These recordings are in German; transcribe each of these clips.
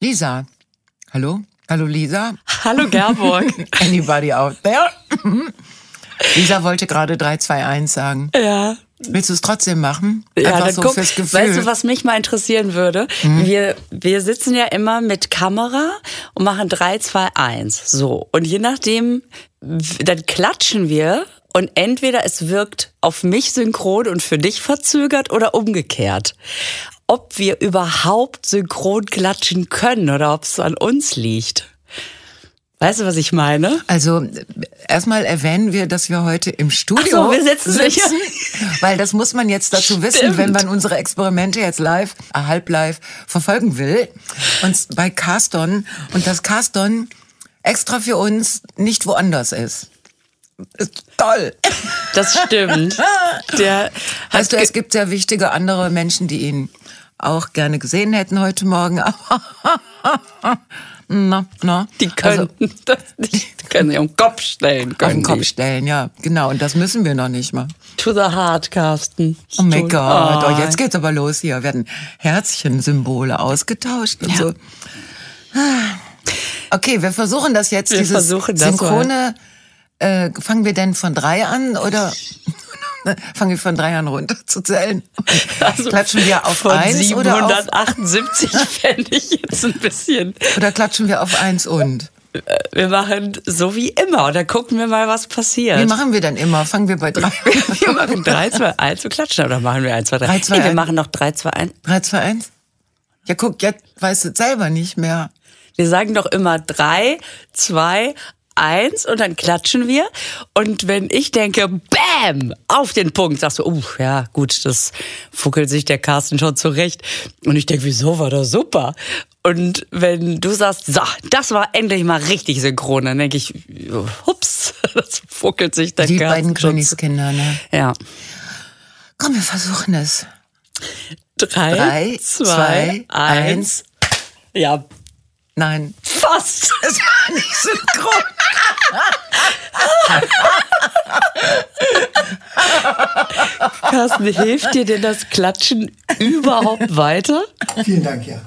Lisa. Hallo? Hallo Lisa? Hallo Gerburg. Anybody out there? Lisa wollte gerade 3, 2, 1 sagen. ja. Willst du es trotzdem machen? Ja, Einfach dann so guck, fürs Gefühl. weißt du, was mich mal interessieren würde? Wir, wir sitzen ja immer mit Kamera und machen 3, 2, 1. So. Und je nachdem, dann klatschen wir und entweder es wirkt auf mich synchron und für dich verzögert oder umgekehrt. Ob wir überhaupt synchron klatschen können oder ob es an uns liegt. Weißt du, was ich meine? Also erstmal erwähnen wir, dass wir heute im Studio so, wir sitzen sicher. weil das muss man jetzt dazu wissen, Stimmt. wenn man unsere Experimente jetzt live, äh, halb live verfolgen will. Und bei Caston und das Caston extra für uns nicht woanders ist. Ist toll. Das stimmt. Der Weißt du, es gibt sehr wichtige andere Menschen, die ihn auch gerne gesehen hätten heute Morgen. Aber na, na. Die können das nicht, die können auf den Kopf stellen. auf Können den Kopf die. stellen, ja, genau. Und das müssen wir noch nicht mal. To the heart, Carsten. Oh mein Gott, oh, Oh. jetzt geht's aber los hier. Werden Herzchensymbole ausgetauscht und Ja. so. Okay, wir versuchen das jetzt. Wir dieses versuchen das Synchrone. Äh, fangen wir denn von drei an oder fangen wir von drei an runter zu zählen? Also klatschen wir auf von eins oder auf, 778 fände ich jetzt ein bisschen. oder klatschen wir auf eins und? Wir machen so wie immer und dann gucken wir mal, was passiert. Wie machen wir denn immer? Fangen wir bei drei. wir machen 3, 2, 1 und klatschen. Oder machen wir 1, 2, 3? Drei, zwei, nee, wir machen noch 3, 2, 1. Drei, zwei, eins? Ja, guck, jetzt weißt du selber nicht mehr. Wir sagen doch immer 3, 2, 1 und dann klatschen wir. Und wenn ich denke, Bam, auf den Punkt, sagst du, uh, ja, gut, das fuckelt sich der Carsten schon zurecht. Und ich denke, wieso war das super? Und wenn du sagst, so, das war endlich mal richtig synchron, dann denke ich, hups, das fuckelt sich der Die Carsten beiden schon zu- Königskinder, ne? Ja. Komm, wir versuchen es. Drei, Drei, zwei, zwei, eins. Ja, Nein. fast. Es war nicht synchron. Carsten, hilft dir denn das Klatschen überhaupt weiter? Vielen Dank, ja.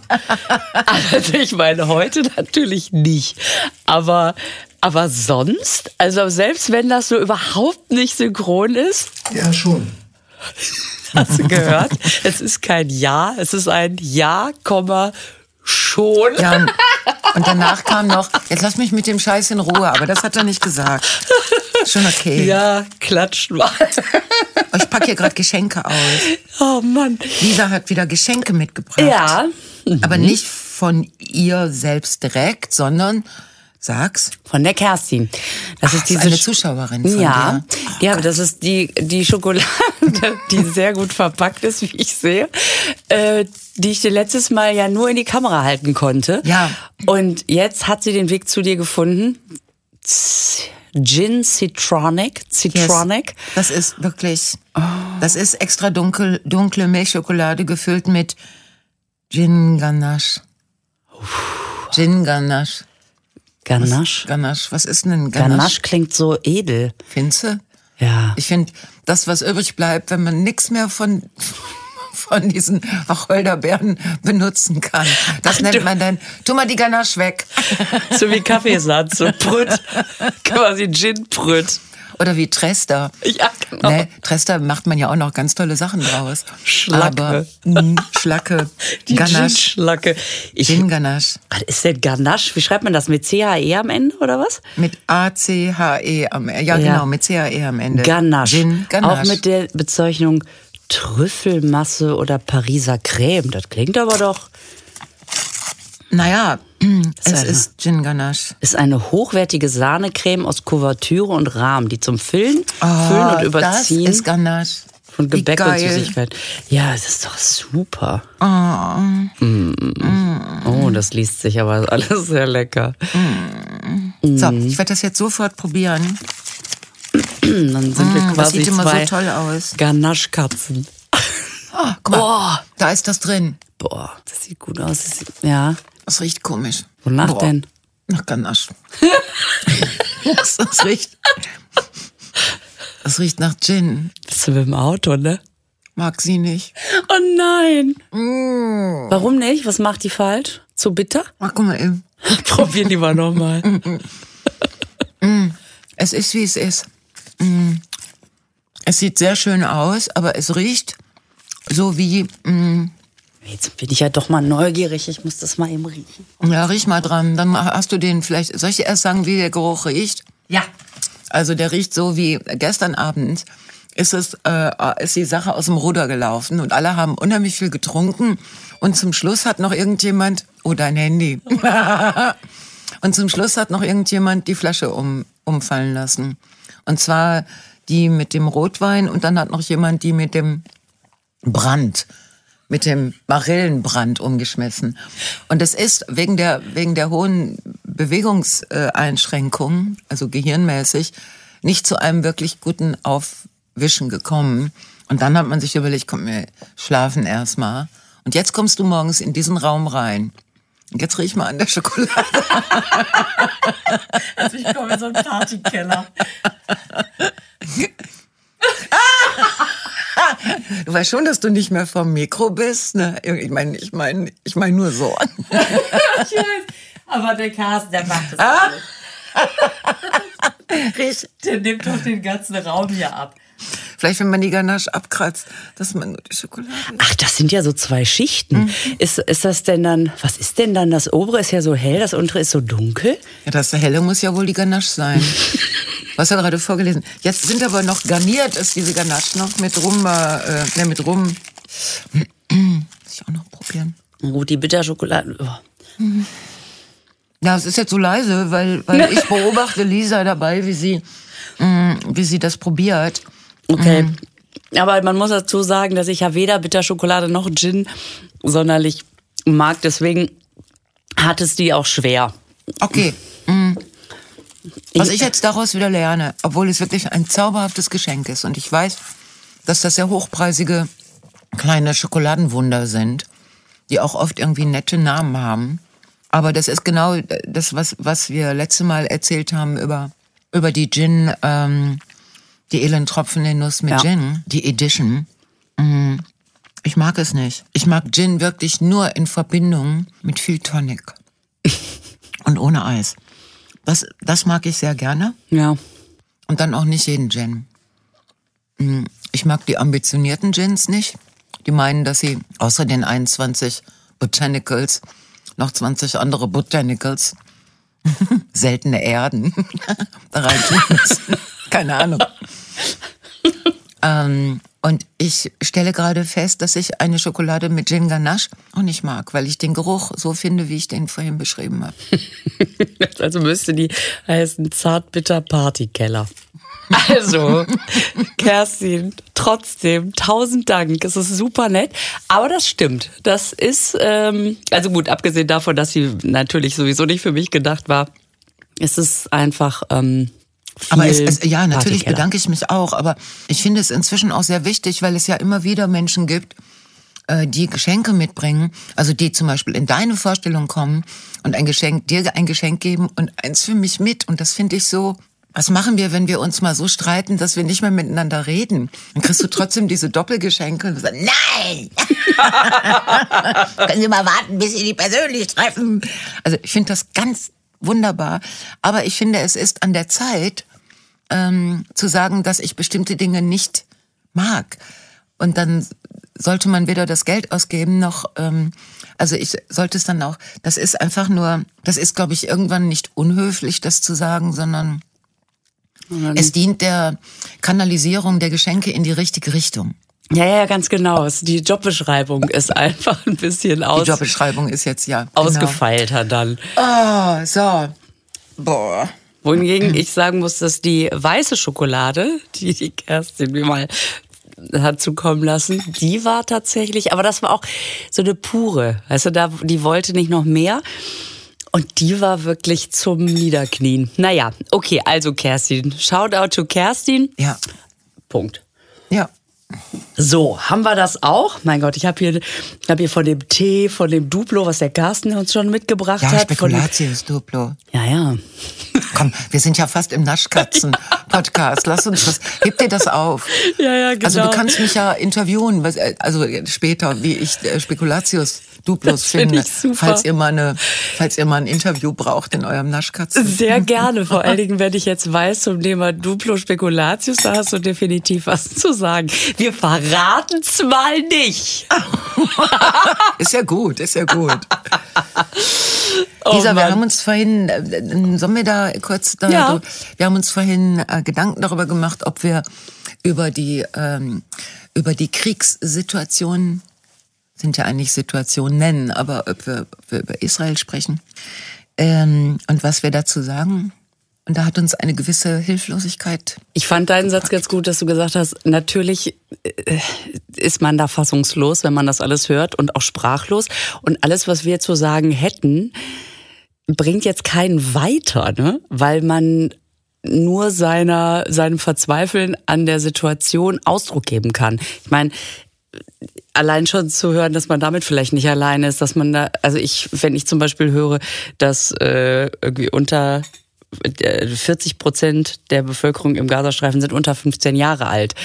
Also ich meine, heute natürlich nicht. Aber, aber sonst, also selbst wenn das so überhaupt nicht synchron ist, Ja, schon. hast du gehört, es ist kein Ja, es ist ein Ja, Komma, schon. Ja, und, danach kam noch, jetzt lass mich mit dem Scheiß in Ruhe, aber das hat er nicht gesagt. Schon okay. Ja, klatschen mal. Oh, Ich packe hier gerade Geschenke aus. Oh Mann. Lisa hat wieder Geschenke mitgebracht. Ja, Aber nicht von ihr selbst direkt, sondern, sag's, von der Kerstin. Das ist Ach, diese eine Sch- Zuschauerin von ja, dir. ja, aber das ist die die Schokolade, die sehr gut verpackt ist, wie ich sehe, äh, die ich dir letztes Mal ja nur in die Kamera halten konnte. Ja. Und jetzt hat sie den Weg zu dir gefunden. Gin Citronic, Yes. Citronic. Das ist wirklich, das ist extra dunkel, dunkle Milchschokolade gefüllt mit Gin Ganache. Gin Ganache. Ganache. Ganache. Was ist denn ein Ganache? Ganache klingt so edel. Findest Ja. Ich finde, das, was übrig bleibt, wenn man nichts mehr von, von diesen Wacholderbeeren benutzen kann, das Ach, nennt man dann, tu mal die Ganache weg. So wie Kaffeesatz, so Brüt. Quasi Gin-Brüt. Oder wie Trester. Ja, genau. Ne, Trester macht man ja auch noch ganz tolle Sachen draus. Schlacke. Aber, mh, Schlacke. Die Ganache. Gin-Schlacke. Ich, Gin Ganache. Was ist denn Ganache? Wie schreibt man das? Mit CHE am Ende oder was? Mit A-C-H-E am Ende. Ja, Ja. genau, mit C-H-E am Ende. Ganache. Gin Ganache. Auch mit der Bezeichnung Trüffelmasse oder Pariser Creme. Das klingt aber doch. Naja, es eine- ist Gin Ganache. Ist eine hochwertige Sahnecreme aus Kuvertüre und Rahmen, die zum Füllen, Füllen und Oh, Überziehen Das ist Ganache. von Gebäck und. Süßigkeit. Ja, das ist doch super. Oh. Mm. Oh, das liest sich aber alles sehr lecker. So, Mhm. ich werde das jetzt sofort probieren. Dann sind wir Mm, das quasi sieht immer so zwei toll aus. Ganache-Katzen. Oh, guck mal, da ist das drin. Boah, das sieht gut aus. Das sieht, ja. Das riecht komisch. Wonach Boah. denn? Nach Ganache. das, das riecht. Das riecht nach Gin. Bist du mit dem Auto, ne? Mag sie nicht. Oh nein. Mm. Warum nicht? Was macht die falsch? Zu bitter? Ach, guck mal eben. Probier lieber nochmal. Es ist, wie es ist. Mm. Es sieht sehr schön aus, aber es riecht so wie, mm, Jetzt bin ich ja doch mal neugierig. Ich muss das mal eben riechen. ja, riech mal dran. Dann hast du den vielleicht, soll ich dir erst sagen, wie der Geruch riecht? Ja. Also der riecht so wie gestern Abend ist es äh, ist die Sache aus dem Ruder gelaufen und alle haben unheimlich viel getrunken und zum Schluss hat noch irgendjemand oh dein Handy und zum Schluss hat noch irgendjemand die Flasche um, umfallen lassen und zwar die mit dem Rotwein und dann hat noch jemand die mit dem Brand mit dem Barillenbrand umgeschmissen. Und es ist wegen der, wegen der hohen Bewegungseinschränkungen, also gehirnmäßig, nicht zu einem wirklich guten Aufwischen gekommen. Und dann hat man sich überlegt, komm, wir schlafen erstmal. Und jetzt kommst du morgens in diesen Raum rein. Und jetzt riech mal an der Schokolade. Also ich komme in so einen Partykeller. Du weißt schon, dass du nicht mehr vom Mikro bist, ne? Ich meine, ich meine, ich meine nur so. Ich weiß. Aber der Carsten, der macht das nicht. Riech. Der nimmt doch den ganzen Raum hier ab. Vielleicht, wenn man die Ganache abkratzt, dass man nur die Schokolade. Ach, das sind ja so zwei Schichten. Ist, ist das denn dann, was ist denn dann? Das obere ist ja so hell, das untere ist so dunkel. Ja, das helle muss ja wohl die Ganache sein. Du hast ja gerade vorgelesen. Jetzt sind aber noch garniert, ist diese Ganache noch mit Rum, äh, ne, mit Rum. Muss ich auch noch probieren. Gut, die Bitterschokolade. Oh. Ja, es ist jetzt so leise, weil, weil ich beobachte Lisa dabei, wie sie, mh, wie sie das probiert. Okay. Aber man muss dazu sagen, dass ich ja weder Bitterschokolade noch Gin sonderlich mag. Deswegen hat es die auch schwer. Okay. mh. Was ich jetzt daraus wieder lerne, obwohl es wirklich ein zauberhaftes Geschenk ist und ich weiß, dass das sehr hochpreisige kleine Schokoladenwunder sind, die auch oft irgendwie nette Namen haben. Aber das ist genau das, was, was wir letzte Mal erzählt haben über, über die Gin, ähm, die edlen Tropfen in Nuss mit Ja. Gin, die Edition. Mm, Ich mag es nicht. Ich mag Gin wirklich nur in Verbindung mit viel Tonic. Und ohne Eis. Das, das mag ich sehr gerne. Ja. Und dann auch nicht jeden Gin. Mm, Ich mag die ambitionierten Gins nicht. Die meinen, dass sie außer den 21 Botanicals noch 20 andere Botanicals, seltene Erden, müssen. Keine Ahnung. Ähm, und ich stelle gerade fest, dass ich eine Schokolade mit Gin Ganache auch nicht mag, weil ich den Geruch so finde, wie ich den vorhin beschrieben habe. Also müsste die heißen Zartbitter Partykeller. Also, Kerstin, trotzdem, tausend Dank. Es ist super nett. Aber das stimmt. Das ist, ähm, also gut, abgesehen davon, dass sie natürlich sowieso nicht für mich gedacht war, ist es einfach. Ähm, Aber es, es, ja, natürlich bedanke ich mich auch. Aber ich finde es inzwischen auch sehr wichtig, weil es ja immer wieder Menschen gibt, äh, die Geschenke mitbringen, also die zum Beispiel in deine Vorstellung kommen und ein Geschenk, dir ein Geschenk geben und eins für mich mit. Und das finde ich so. Was machen wir, wenn wir uns mal so streiten, dass wir nicht mehr miteinander reden? Dann kriegst du trotzdem diese Doppelgeschenke und sagst, nein! Können Sie mal warten, bis Sie die persönlich treffen? Also ich finde das ganz wunderbar. Aber ich finde, es ist an der Zeit, ähm, zu sagen, dass ich bestimmte Dinge nicht mag. Und dann sollte man weder das Geld ausgeben noch, ähm, also ich sollte es dann auch, das ist einfach nur, das ist, glaube ich, irgendwann nicht unhöflich, das zu sagen, sondern es dient der Kanalisierung der Geschenke in die richtige Richtung. Ja, ja, ganz genau. Die Jobbeschreibung ist einfach ein bisschen Die aus, Jobbeschreibung ist jetzt ja. ausgefeilter dann. Genau. Oh, so. Boah. Wohingegen ich sagen muss, dass die weiße Schokolade, die die Kerstin mir mal hat zukommen lassen, die war tatsächlich, aber das war auch so eine pure. Weißt du, da, die wollte nicht noch mehr. Und die war wirklich zum Niederknien. Naja, okay, also Kerstin. Shoutout to Kerstin. Ja. Punkt. Ja. So, haben wir das auch? Mein Gott, ich habe hier, hab hier von dem Tee, von dem Duplo, was der Carsten uns schon mitgebracht Ja, hat. Dem, Spekulatius Duplo. ja, ja. Komm, wir sind ja fast im Naschkatzen-Podcast. Lass uns das, heb dir das auf. Ja, ja, genau. Also du kannst mich ja interviewen, äh, also später, wie ich äh, Spekulatius Duplos find finden, ich super. falls ihr mal eine, falls ihr mal ein Interview braucht in eurem Naschkatzen. Sehr gerne, vor allen Dingen, wenn ich jetzt weiß zum Thema Duplo Spekulatius, da hast du definitiv was zu sagen. Wir verraten's mal nicht. Ist ja gut, ist ja gut. Oh Lisa, wir Mann. haben uns vorhin, äh, sollen wir da kurz da, Ja. wir haben uns vorhin äh, Gedanken darüber gemacht, ob wir über die, ähm, über die Kriegssituation, sind ja eigentlich Situationen nennen, aber ob wir, ob wir über Israel sprechen ähm, und was wir dazu sagen. Und da hat uns eine gewisse Hilflosigkeit Ich fand deinen Satz ganz gut, dass du gesagt hast, natürlich äh, ist man da fassungslos, wenn man das alles hört und auch sprachlos. Und alles, was wir zu sagen hätten, bringt jetzt keinen weiter, ne? weil man nur seiner, seinem Verzweifeln an der Situation Ausdruck geben kann. Ich meine, allein schon zu hören, dass man damit vielleicht nicht alleine ist, dass man da, also ich, wenn ich zum Beispiel höre, dass äh, irgendwie unter äh, 40 Prozent der Bevölkerung im Gazastreifen sind unter 15 Jahre alt.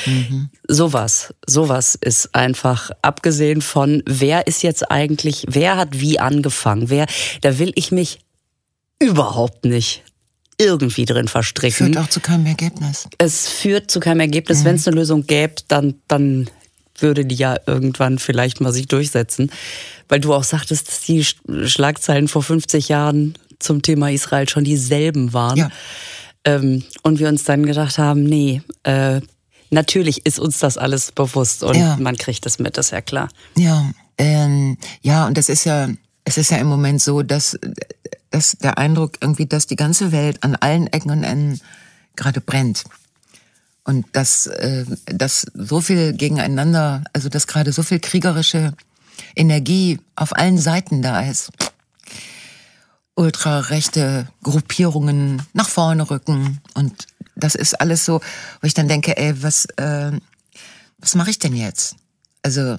Sowas, sowas ist einfach, abgesehen von, wer ist jetzt eigentlich, wer hat wie angefangen, wer, da will ich mich überhaupt nicht irgendwie drin verstricken führt auch zu keinem Ergebnis. es führt zu keinem Ergebnis. Wenn es eine Lösung gäbe, dann, dann würde die ja irgendwann vielleicht mal sich durchsetzen. Weil du auch sagtest, dass die Sch- Schlagzeilen vor 50 Jahren zum Thema Israel schon dieselben waren. Ja. Ähm, und wir uns dann gedacht haben, nee, äh, natürlich ist uns das alles bewusst und Ja. man kriegt es mit, das ist ja klar. Ja, ähm, ja, und das ist ja, es ist ja im Moment so, dass, dass der Eindruck irgendwie, dass die ganze Welt an allen Ecken und Enden gerade brennt. Und dass, äh, dass so viel gegeneinander, also dass gerade so viel kriegerische Energie auf allen Seiten da ist. Ultrarechte Gruppierungen nach vorne rücken und das ist alles so, wo ich dann denke, ey, was, äh, was mache ich denn jetzt? Also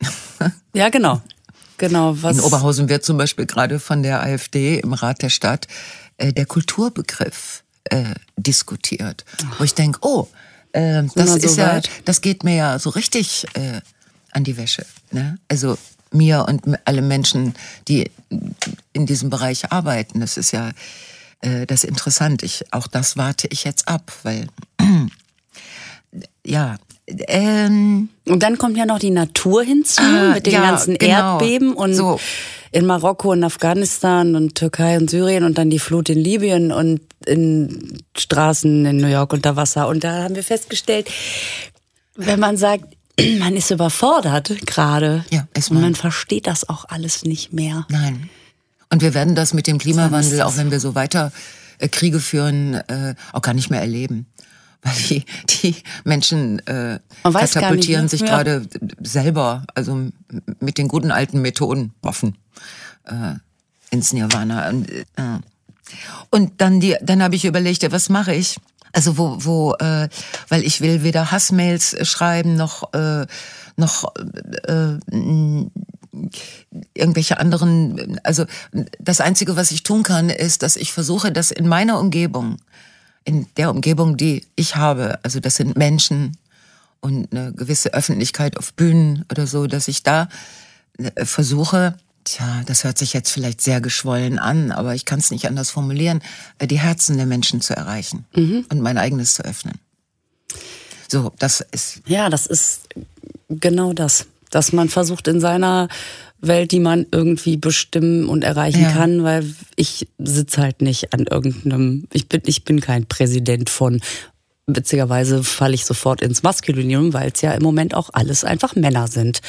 Ja, genau. Genau, was. in Oberhausen wird zum Beispiel gerade von der AfD im Rat der Stadt äh, der Kulturbegriff äh, diskutiert. Wo ich denke, oh, äh, das so ist ja, weit? das geht mir ja so richtig äh, an die Wäsche. Ne? Also mir und alle Menschen, die in diesem Bereich arbeiten, das ist ja äh, das interessant. Ich, auch das warte ich jetzt ab, weil ja, ähm, Und dann kommt ja noch die Natur hinzu Ah, mit den ja, ganzen genau. Erdbeben und So. In Marokko und Afghanistan und Türkei und Syrien und dann die Flut in Libyen und in Straßen in New York unter Wasser. Und da haben wir festgestellt, wenn man sagt, man ist überfordert gerade Ja, und man. versteht das auch alles nicht mehr. Nein. Und wir werden das mit dem Klimawandel, auch wenn wir so weiter äh, Kriege führen, äh, auch gar nicht mehr erleben. Die, die Menschen äh, katapultieren nicht, ne? sich Ja. gerade selber, also mit den guten alten Methoden, Waffen, äh, ins Nirvana. Und, äh, und dann die, dann habe ich überlegt, ja, was mache ich? Also wo, wo, äh, weil ich will weder Hassmails äh, schreiben noch, äh, noch äh, mh, irgendwelche anderen. Also das Einzige, was ich tun kann, ist, dass ich versuche, dass in meiner Umgebung, in der Umgebung, die ich habe, also das sind Menschen und eine gewisse Öffentlichkeit auf Bühnen oder so, dass ich da äh, versuche, tja, das hört sich jetzt vielleicht sehr geschwollen an, aber ich kann es nicht anders formulieren, äh, die Herzen der Menschen zu erreichen und mein eigenes zu öffnen. So, das ist Ja, das ist genau das. Dass man versucht in seiner Welt, die man irgendwie bestimmen und erreichen Ja. kann, weil ich sitze halt nicht an irgendeinem, ich bin, ich bin kein Präsident von, witzigerweise falle ich sofort ins Maskulinum, weil es ja im Moment auch alles einfach Männer sind,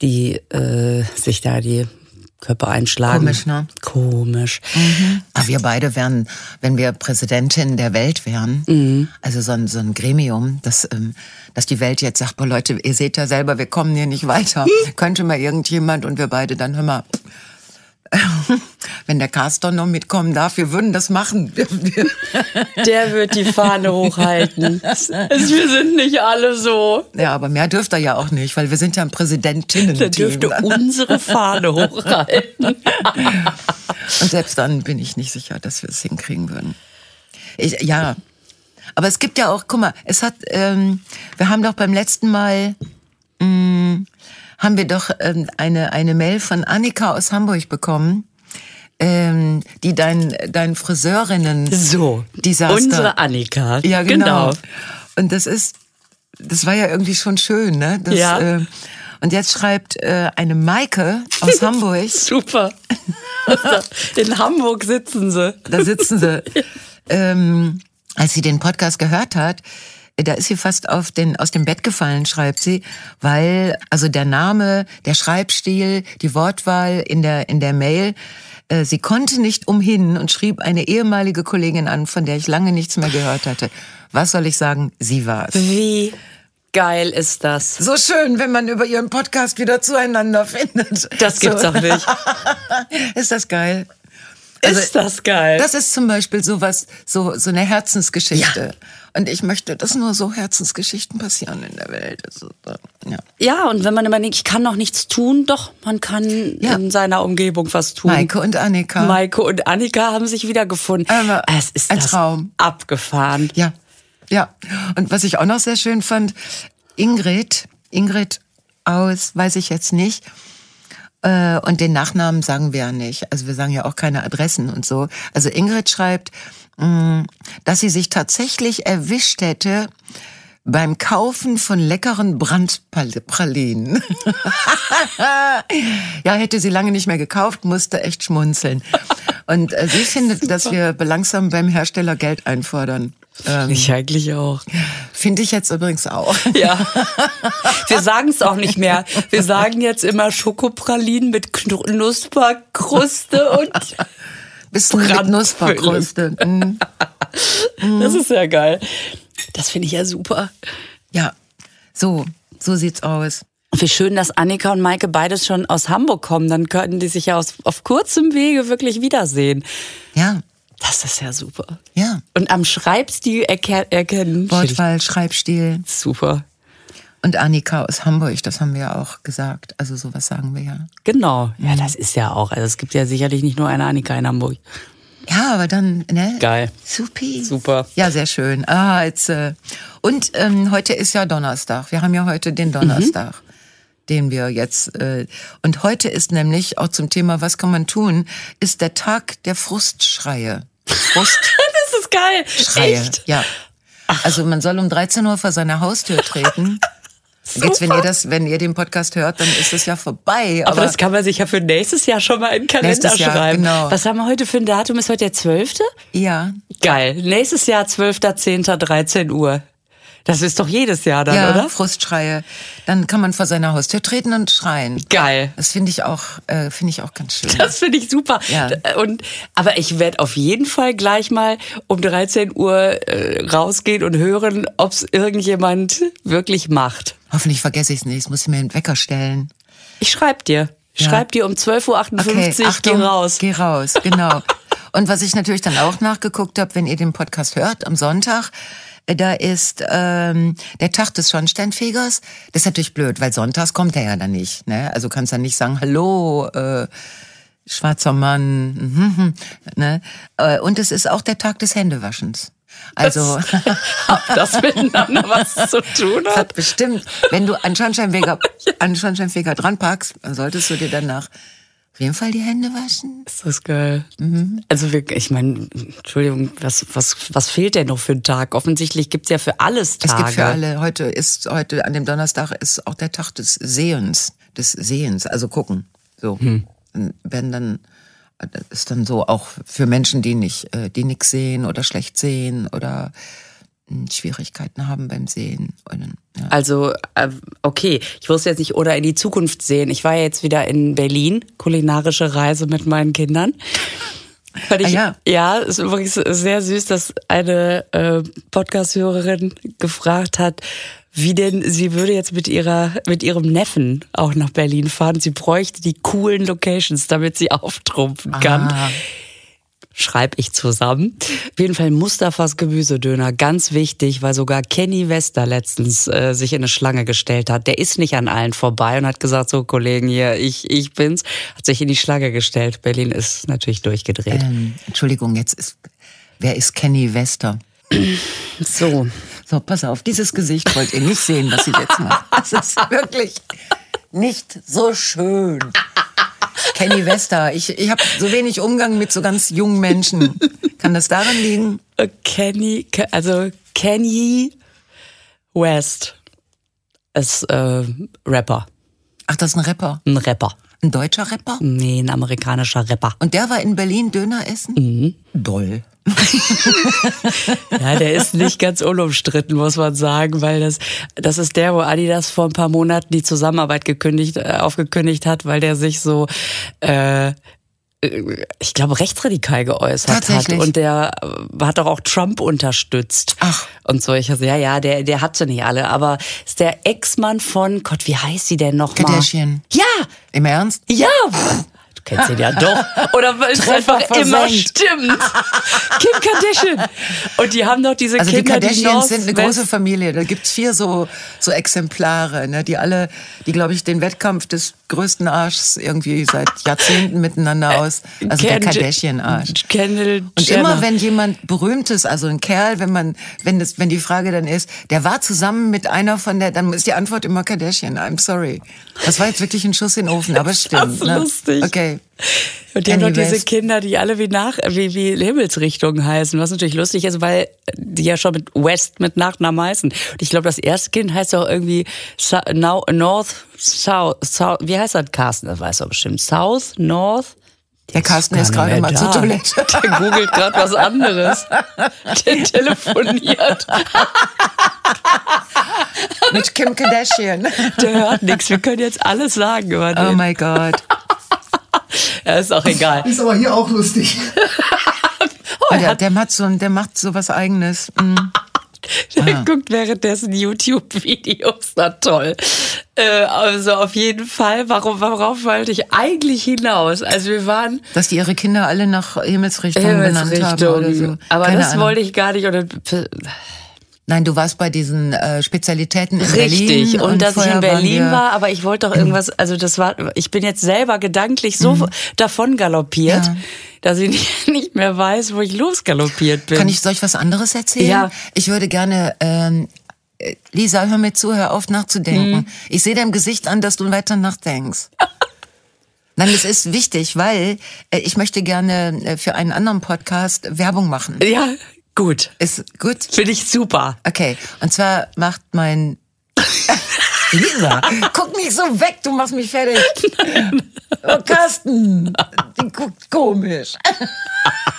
die äh, sich da die Köpfe einschlagen. Komisch, ne? Komisch. Ah, wir beide wären, wenn wir Präsidentin der Welt wären, also so ein, so ein Gremium, dass, ähm, dass die Welt jetzt sagt, boah Leute, ihr seht ja selber, wir kommen hier nicht weiter. Könnte mal irgendjemand und wir beide dann, hör mal, wenn der Castor noch mitkommen darf, wir würden das machen. Der wird die Fahne hochhalten. Wir sind nicht alle so. ja, aber mehr dürft ihr ja auch nicht, weil wir sind ja ein Präsidentinnen. Der dürfte unsere Fahne hochhalten. Und selbst dann bin ich nicht sicher, dass wir es hinkriegen würden. Ich, ja, aber es gibt ja auch, guck mal, es hat, ähm, wir haben doch beim letzten Mal, mh, haben wir doch ähm, eine, eine Mail von Annika aus Hamburg bekommen, ähm, die dein, dein Friseurinnen So, Desaster. unsere Annika. Ja, genau. Und das ist, das war ja irgendwie schon schön, ne? Das, Ja. Äh, und jetzt schreibt äh, eine Maike aus Hamburg, Super. In Hamburg sitzen sie. da sitzen sie, ähm, als sie den Podcast gehört hat, da ist sie fast auf den, aus dem Bett gefallen, schreibt sie, weil also der Name, der Schreibstil, die Wortwahl in der, in der Mail, äh, sie konnte nicht umhin und schrieb eine ehemalige Kollegin an, von der ich lange nichts mehr gehört hatte. Was soll ich sagen? Sie war's. Wie geil ist das? So schön, wenn man über ihren Podcast wieder zueinander findet. Das gibt's so. doch nicht. Ist das geil? ist das geil? Das ist zum Beispiel sowas, so, so eine Herzensgeschichte. Und ich möchte, dass nur so Herzensgeschichten passieren in der Welt. Also, ja. ja, und wenn man überlegt, ich kann noch nichts tun, doch, man kann Ja. in seiner Umgebung was tun. Maike und Annika. Maike und Annika haben sich wiedergefunden. Aber es ist ein Traum. abgefahren. Ja, ja. Und was ich auch noch sehr schön fand, Ingrid, Ingrid aus, weiß ich jetzt nicht, und den Nachnamen sagen wir ja nicht. Also wir sagen ja auch keine Adressen und so. Also Ingrid schreibt, mh, dass sie sich tatsächlich erwischt hätte beim Kaufen von leckeren Brandpralinen. ja, hätte sie lange nicht mehr gekauft, musste echt schmunzeln. Und äh, sie findet, dass wir langsam beim Hersteller Geld einfordern. Ähm, Ich eigentlich auch. Finde ich jetzt übrigens auch. Ja. Wir sagen es auch nicht mehr. Wir sagen jetzt immer Schokopralinen mit Knusperkruste und Bisschen. Knusperkruste. Mm. das ist ja geil. Das finde ich ja super. Ja, so, so sieht's aus. Wie schön, dass Annika und Maike beides schon aus Hamburg kommen. Dann könnten die sich ja aus, auf kurzem Wege wirklich wiedersehen. Ja, Das ist ja super. ja. Und am Schreibstil erker erkennen. Wortwahl, Schreibstil Super. und Annika aus Hamburg, das haben wir ja auch gesagt. Also sowas sagen wir ja. Genau. Ja, das ist ja auch. Also es gibt ja sicherlich nicht nur eine Annika in Hamburg. Ja, aber dann, ne? Geil. Supi. Super. Ja, sehr schön. Ah, jetzt, äh, und ähm, heute ist ja Donnerstag. Wir haben ja heute den Donnerstag, den wir jetzt. Äh, und heute ist nämlich auch zum Thema, was kann man tun, ist der Tag der Frustschreie. Frustschreie. Das ist geil. Echt? Ja. Also man soll um 13 Uhr vor seine Haustür treten. Jetzt, wenn ihr das, wenn ihr den Podcast hört, dann ist es ja vorbei. Aber, Aber, das kann man sich ja für nächstes Jahr schon mal in den Kalender Jahr, schreiben. genau. Was haben wir heute für ein Datum? Ist heute der 12.? ja, Geil. Nächstes Jahr 12.10. 13 Uhr. Das ist doch jedes Jahr dann, ja, oder? Frustschreie. Dann kann man vor seiner Haustür treten und schreien. Geil. Das finde ich auch, äh, finde ich auch ganz schön. Das finde ich super. Ja. Und, aber ich werde auf jeden Fall gleich mal um 13 Uhr äh, rausgehen und hören, ob es irgendjemand wirklich macht. Hoffentlich vergesse ich es nicht. Jetzt muss ich mir einen Wecker stellen. Ich schreib dir. Ich Ja. schreib dir um 12.58 Uhr, Achtung, geh raus. Geh raus, genau. Und was ich natürlich dann auch nachgeguckt habe, wenn ihr den Podcast hört, am Sonntag, da ist ähm, der Tag des Schornsteinfegers. Das ist natürlich blöd, weil sonntags kommt er ja dann nicht. Ne? Also kannst dann nicht sagen, hallo, äh, schwarzer Mann. ne? Äh, Und es ist auch der Tag des Händewaschens. Also Ob das miteinander was zu tun hat? hat bestimmt, wenn du einen Schornsteinfeger, einen Schornsteinfeger dran packst, dann solltest du dir danach auf jeden Fall die Hände waschen. Ist das geil. Also wir, ich meine, Entschuldigung, was, was, was fehlt denn noch für einen Tag? Offensichtlich gibt's ja für alles Tage. Es gibt für alle, heute ist, heute an dem Donnerstag ist auch der Tag des Sehens, des Sehens, also gucken. So. Dann werden dann, das ist dann so auch für Menschen, die nicht, äh, die nix sehen oder schlecht sehen oder Schwierigkeiten haben beim Sehen. Ja. Also, äh, okay, ich wusste jetzt nicht, oder in die Zukunft sehen. Ich war ja jetzt wieder in Berlin, kulinarische Reise mit meinen Kindern. Fand ich, Ah, ja. ist übrigens sehr süß, dass eine äh, Podcast-Hörerin gefragt hat, wie denn sie würde jetzt mit ihrer mit ihrem Neffen auch nach Berlin fahren. Sie bräuchte die coolen Locations, damit sie auftrumpfen kann. Ah. Schreib ich zusammen. Auf jeden Fall Mustafas Gemüsedöner, ganz wichtig, weil sogar Kenny Wester letztens äh, sich in eine Schlange gestellt hat. Der ist nicht an allen vorbei und hat gesagt, so Kollegen hier, ich, ich bin's, hat sich in die Schlange gestellt. Berlin ist natürlich durchgedreht. Ähm, Entschuldigung, jetzt ist, wer ist Kenny Wester? So, So, pass auf, dieses Gesicht wollt ihr nicht sehen, was sie jetzt macht. Das ist wirklich nicht so schön. Kenny Wester, ich, ich habe so wenig Umgang mit so ganz jungen Menschen. Kann das daran liegen? Äh, Kenny, Ke- also Kenny West ist äh, Rapper. Ach, das ist ein Rapper. Ein Rapper. Ein deutscher Rapper? Nee, ein amerikanischer Rapper. Und der war in Berlin Döner essen? Mhm. Doll. Ja, der ist nicht ganz unumstritten, muss man sagen, weil das, das ist der, wo Adidas vor ein paar Monaten die Zusammenarbeit gekündigt, äh, aufgekündigt hat, weil der sich so, äh, ich glaube, rechtsradikal geäußert hat. Und der äh, hat doch auch Trump unterstützt. Ach. Und so. Ich also, ja, ja, der, der hat sie nicht alle. Aber ist der Ex-Mann von, Gott, wie heißt sie denn nochmal? Kardashian. Ja, Im Ernst? ja. Du kennst ihn ja doch. Oder weil es einfach immer versenkt. stimmt. Kim Kardashian. Und die haben doch diese Also die Kinder, Kardashians North sind eine große Familie. Da gibt's vier so, so Exemplare, ne, die alle, die glaube ich den Wettkampf des größten Arschs irgendwie seit Jahrzehnten miteinander aus. Also der Ken- Kardashian-Arsch. Kendall Und immer wenn jemand berühmtes, also ein Kerl, wenn man, wenn das, wenn die Frage dann ist, der war zusammen mit einer von der, dann ist die Antwort immer Kardashian. I'm sorry. Das war jetzt wirklich ein Schuss in den Ofen, aber es stimmt. so ne? lustig. Okay. Und die haben doch diese. Kinder, die alle wie nach, wie, wie Himmelsrichtungen heißen, was natürlich lustig ist, weil die ja schon mit West mit Nachnamen heißen. Und ich glaube, das erste Kind heißt auch irgendwie North, South, South, wie heißt das, Carsten? Das weiß er bestimmt. South, North? Der Carsten ist gerade mal zur. Toilette. Der googelt gerade was anderes. Der telefoniert. mit Kim Kardashian. Der hört nichts. Wir können jetzt alles sagen über Oh den. my God. Ja, ist auch egal. Ist aber hier auch lustig. Und der, der macht so, der macht so was Eigenes. Mm. Der guckt währenddessen YouTube-Videos, na toll. Äh, also auf jeden Fall, warum, worauf wollte ich eigentlich hinaus? Also wir waren Dass die ihre Kinder alle nach Himmelsrichtungen benannt haben oder so. Aber Keine das Ahnung. wollte ich gar nicht. Oder, Nein, du warst bei diesen äh, Spezialitäten in richtig. Berlin. Und, dass ich in Berlin war, aber ich wollte doch irgendwas, also das war, ich bin jetzt selber gedanklich so davon galoppiert, Mhm. Ja. dass ich nicht, nicht mehr weiß, wo ich losgaloppiert bin. Kann ich euch was anderes erzählen? Ja. Ich würde gerne, ähm, äh, Lisa, hör mir zu, hör auf nachzudenken. Mhm. Ich sehe deinem Gesicht an, dass du weiter nachdenkst. Nein, es ist wichtig, weil äh, ich möchte gerne äh, für einen anderen Podcast Werbung machen. Ja, gut. Ist gut? Finde ich super. Okay, und zwar macht mein Lisa, guck nicht so weg, du machst mich fertig. Oh, Carsten, die guckt komisch.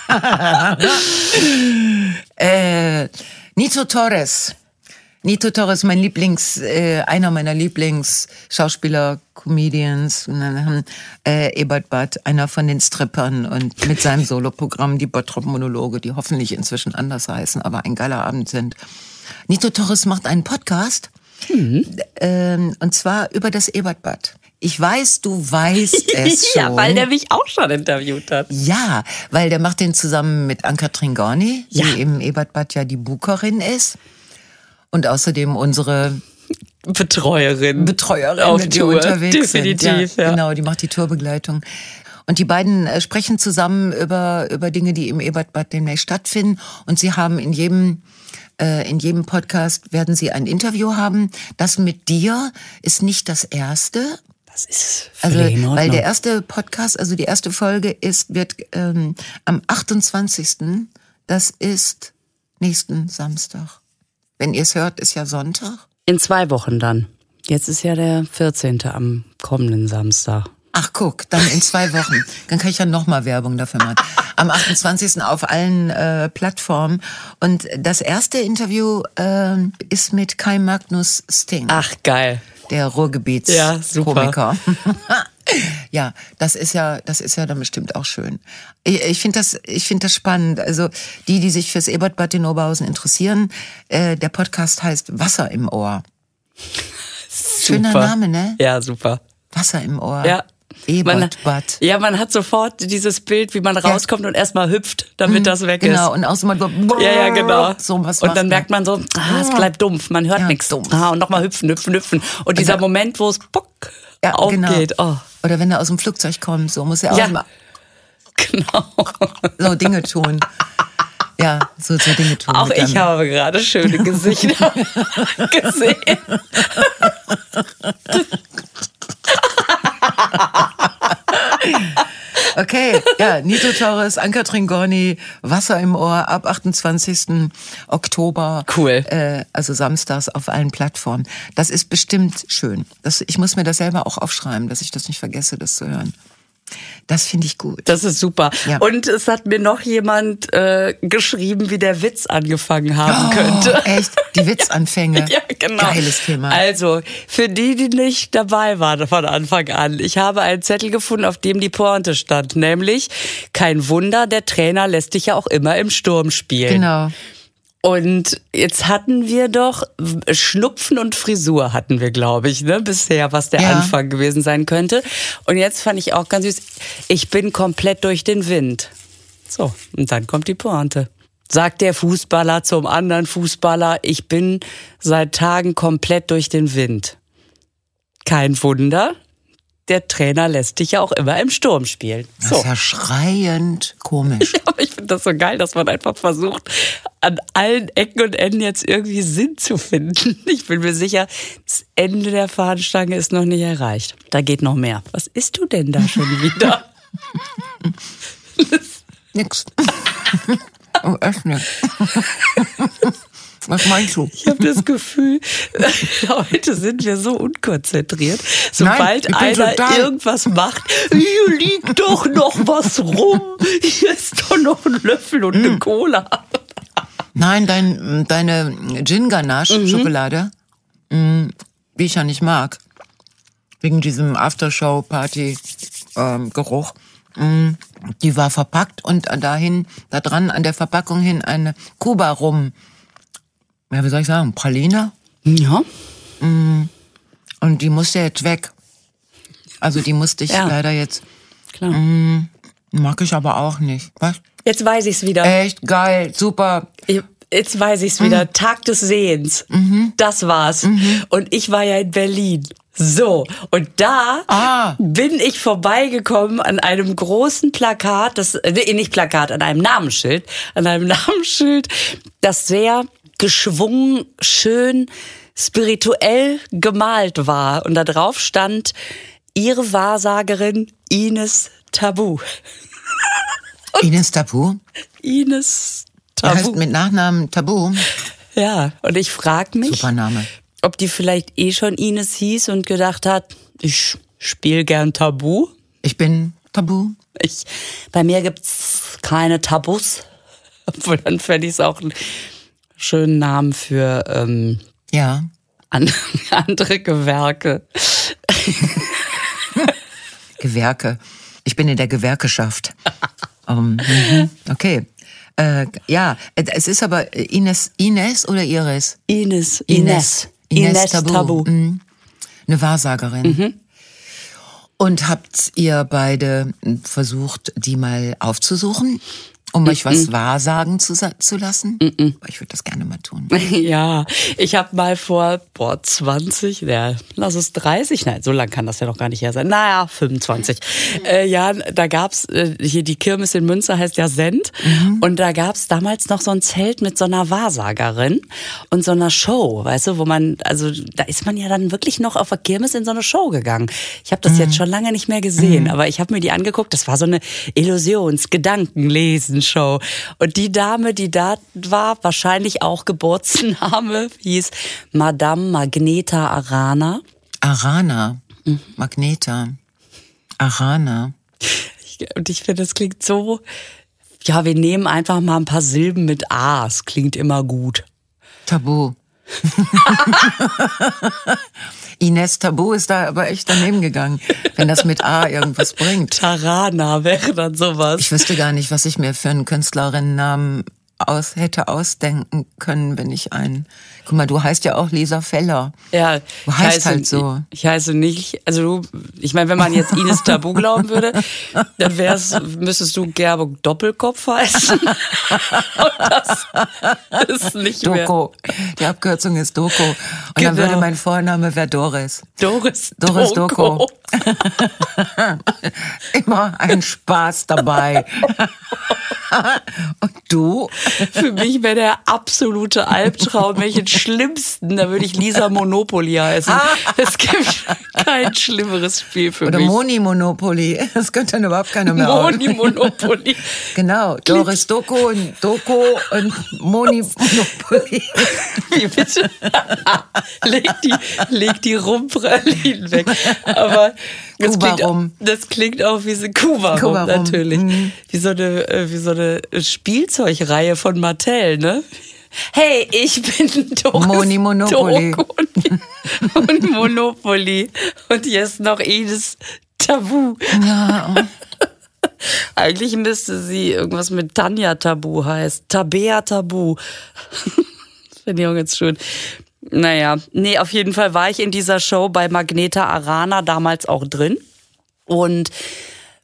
äh, Nito Torres. Nito Torres, mein Lieblings, äh, einer meiner Lieblingsschauspieler, Comedians, und dann haben, äh, Ebert Butt, einer von den Strippern und mit seinem Soloprogramm die Bottrop-Monologe, die hoffentlich inzwischen anders heißen, aber ein geiler Abend sind. Nito Torres macht einen Podcast, ähm, und zwar über das Ebertbad. Ich weiß, du weißt es schon. ja, weil der mich auch schon interviewt hat. Ja, weil der macht den zusammen mit Anka Tringorni, Ja. die im Ebertbad ja die Bucherin ist. Und außerdem unsere Betreuerin. Betreuerin, auf die Tour. unterwegs Definitiv, sind. ja. Genau, die macht die Tourbegleitung. Und die beiden äh, sprechen zusammen über, über Dinge, die im Ebertbad demnächst stattfinden. Und sie haben in jedem, äh, in jedem Podcast werden sie ein Interview haben. Das mit dir ist nicht das erste. Das ist Also, weil der erste Podcast, also die erste Folge ist, wird ähm, am 28. Das ist nächsten Samstag. Wenn ihr es hört, ist ja Sonntag. In zwei Wochen dann. Jetzt ist ja der 14. am kommenden Samstag. Ach guck, dann in zwei Wochen. Dann kann ich ja nochmal Werbung dafür machen. Am 28. auf allen äh, Plattformen. Und das erste Interview ähm, ist mit Kai Magnus Sting, Ach, geil. der Ja, super. Ja, das ist ja, das ist ja dann bestimmt auch schön. Ich, ich finde das, ich finde das spannend. Also die, die sich fürs Ebertbad in Oberhausen interessieren, äh, der Podcast heißt Wasser im Ohr. Schöner Super. Name, ne? Ja, super. Wasser im Ohr. Ja. Man, Ebertbad. ja, man hat sofort dieses Bild, wie man rauskommt und erstmal hüpft, damit das weg Genau, ist. und außerdem mal so, Ja, ja, genau. So was und dann merkt man so, ah, es bleibt dumpf, man hört Ja, nichts. dumpf. Ah, und nochmal hüpfen, hüpfen, hüpfen. Und dieser Ja. Moment, wo es pock ja, aufgeht. Genau. Oh, Oder wenn er aus dem Flugzeug kommt, so muss er auch Ja. immer genau. so Dinge tun. Ja, so, so Dinge tun. Auch ich dem- habe gerade schöne Gesichter gesehen. Okay, ja, Nito Torres, Anka Tringoni, Wasser im Ohr ab 28. Oktober. Cool. Äh, also samstags auf allen Plattformen. Das ist bestimmt schön. Das, ich muss mir das selber auch aufschreiben, dass ich das nicht vergesse, das zu hören. Das finde ich gut. Das ist super. Ja. Und es hat mir noch jemand äh, geschrieben, wie der Witz angefangen haben Oh, könnte. echt? Die Witzanfänge. Ja, genau. Geiles Thema. Also, für die, die nicht dabei waren von Anfang an, ich habe einen Zettel gefunden, auf dem die Pointe stand, nämlich kein Wunder, der Trainer lässt dich ja auch immer im Sturm spielen. Genau. Und jetzt hatten wir doch Schnupfen und Frisur hatten wir, glaube ich, ne, bisher, was der Ja. Anfang gewesen sein könnte. Und jetzt fand ich auch ganz süß, ich bin komplett durch den Wind. So, und dann kommt die Pointe. Sagt der Fußballer zum anderen Fußballer, ich bin seit Tagen komplett durch den Wind. Kein Wunder, der Trainer lässt dich ja auch immer im Sturm spielen. Das So. ist ja schreiend komisch. Aber ich finde das so geil, dass man einfach versucht, an allen Ecken und Enden jetzt irgendwie Sinn zu finden. Ich bin mir sicher, das Ende der Fahnenstange ist noch nicht erreicht. Da geht noch mehr. Was isst du denn da schon wieder? Nix. oh, nicht. Was meinst du? Ich habe das Gefühl, heute sind wir so unkonzentriert. Sobald bin einer irgendwas macht, hier liegt doch noch was rum. Hier ist doch noch ein Löffel und eine Cola. Nein, dein, deine Gin Mhm. Ganache Schokolade, mh, die ich ja nicht mag, wegen diesem Aftershow-Party-Geruch, die war verpackt und dahin, da dran an der Verpackung hin eine Kuba rum. Ja, wie soll ich sagen? Praline? Ja. Und die musste jetzt weg. Also die musste ich Ja. leider jetzt, Klar. mag ich aber auch nicht. Was? Jetzt weiß ich's wieder. Echt geil, super. Ich- Jetzt weiß ich's wieder. Mhm. Tag des Sehens. Das war's. Und ich war ja in Berlin. So, und da Ah. bin ich vorbeigekommen an einem großen Plakat, das, äh, nee, nicht Plakat, an einem Namensschild, an einem Namensschild, das sehr geschwungen, schön, spirituell gemalt war. Und da drauf stand, ihre Wahrsagerin Ines Tabu. Ines Tabu. Ines Der heißt Tabu. mit Nachnamen Tabu. Ja, und ich frag mich, Super Name. ob die vielleicht eh schon Ines hieß und gedacht hat, ich spiel gern Tabu. Ich bin Tabu. Ich, bei mir gibt's keine Tabus. Obwohl, dann fände ich es auch schönen Namen für ähm, Ja. an, andere Gewerke. Gewerke. Ich bin in der Gewerkeschaft. um, mhm. Okay. Äh, ja, es ist aber Ines, Ines oder Iris? Ines, Ines, Ines, Ines Tabu. Tabu. Mhm. Eine Wahrsagerin. Und habt ihr beide versucht, die mal aufzusuchen, um euch was wahrsagen zu, zu lassen? Ich würde das gerne mal tun. Ja, ich habe mal vor, boah, 20, ja, lass es 30, nein, so lang kann das ja noch gar nicht her sein. Naja, 25 äh, Jahren, da gab's äh, hier die Kirmes in Münster heißt ja Send und da gab's damals noch so ein Zelt mit so einer Wahrsagerin und so einer Show, weißt du, wo man, also da ist man ja dann wirklich noch auf der Kirmes in so eine Show gegangen. Ich habe das jetzt schon lange nicht mehr gesehen, aber ich habe mir die angeguckt, das war so eine Illusions-Gedankenlesen-Show und die Dame, die da war, wahrscheinlich auch Geburtsname, hieß Madame Magneta Arana. Arana. Magneta. Arana. Und ich finde, das klingt so, ja, wir nehmen einfach mal ein paar Silben mit A. Es klingt immer gut. Tabu. Ines Tabu ist da aber echt daneben gegangen, wenn das mit A irgendwas bringt. Tarana wäre dann sowas. Ich wüsste gar nicht, was ich mir für einen Künstlerinnennamen aus, hätte ausdenken können, wenn ich einen. Guck mal, du heißt ja auch Lisa Feller. Ja, Du heißt heiße, halt so. Ich, ich heiße nicht, also du, ich meine, wenn man jetzt Ines Tabu glauben würde, dann wär's, müsstest du Gerbe Doppelkopf heißen. Und das ist nicht mehr. Doko. Die Abkürzung ist Doko. Und dann Genau. würde mein Vorname wäre Doris. Doris, Doris Doko. Doko. Immer ein Spaß dabei. Und Du? Für mich wäre der absolute Albtraum, welchen schlimmsten, da würde ich Lisa Monopoly heißen. Es gibt kein schlimmeres Spiel für Oder mich. Moni Monopoly. Das könnte dann überhaupt keiner mehr Moni. Monopoly. Genau, Doris Doko und Doko und Moni Monopoly. Wie bitte? leg die, leg die Rumpralinen weg. Aber das Kuba klingt, rum. das klingt auch wie so Kuba, Kuba rum, rum. natürlich. Mhm. Wie so eine, äh, wie so eine Spielzeugreihe von Mattel, ne? Hey, ich bin Doris Moni Monopoly. Und, und Monopoly. Und ist noch Edis Tabu. Ja, Eigentlich müsste sie irgendwas mit Tanja Tabu heißen. Tabea Tabu. Finde ich auch ganz schön. Naja, nee, auf jeden Fall war ich in dieser Show bei Magneta Arana damals auch drin und